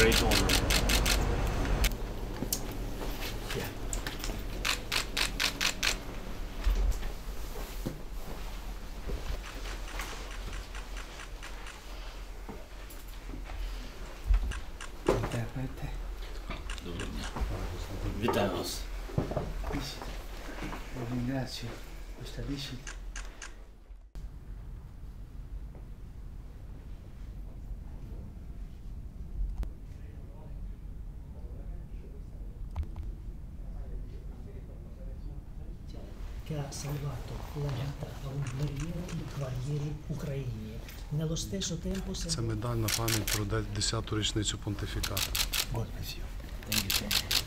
Great honor. Interprete. Доброго дня. Вітаю вас. Ringrazio questa visita. Che ha salvato la vita a un guerriero ucraini. Nello stesso tempo Це медаль на пам'ять про 10-ту річницю понтифікату. Thank you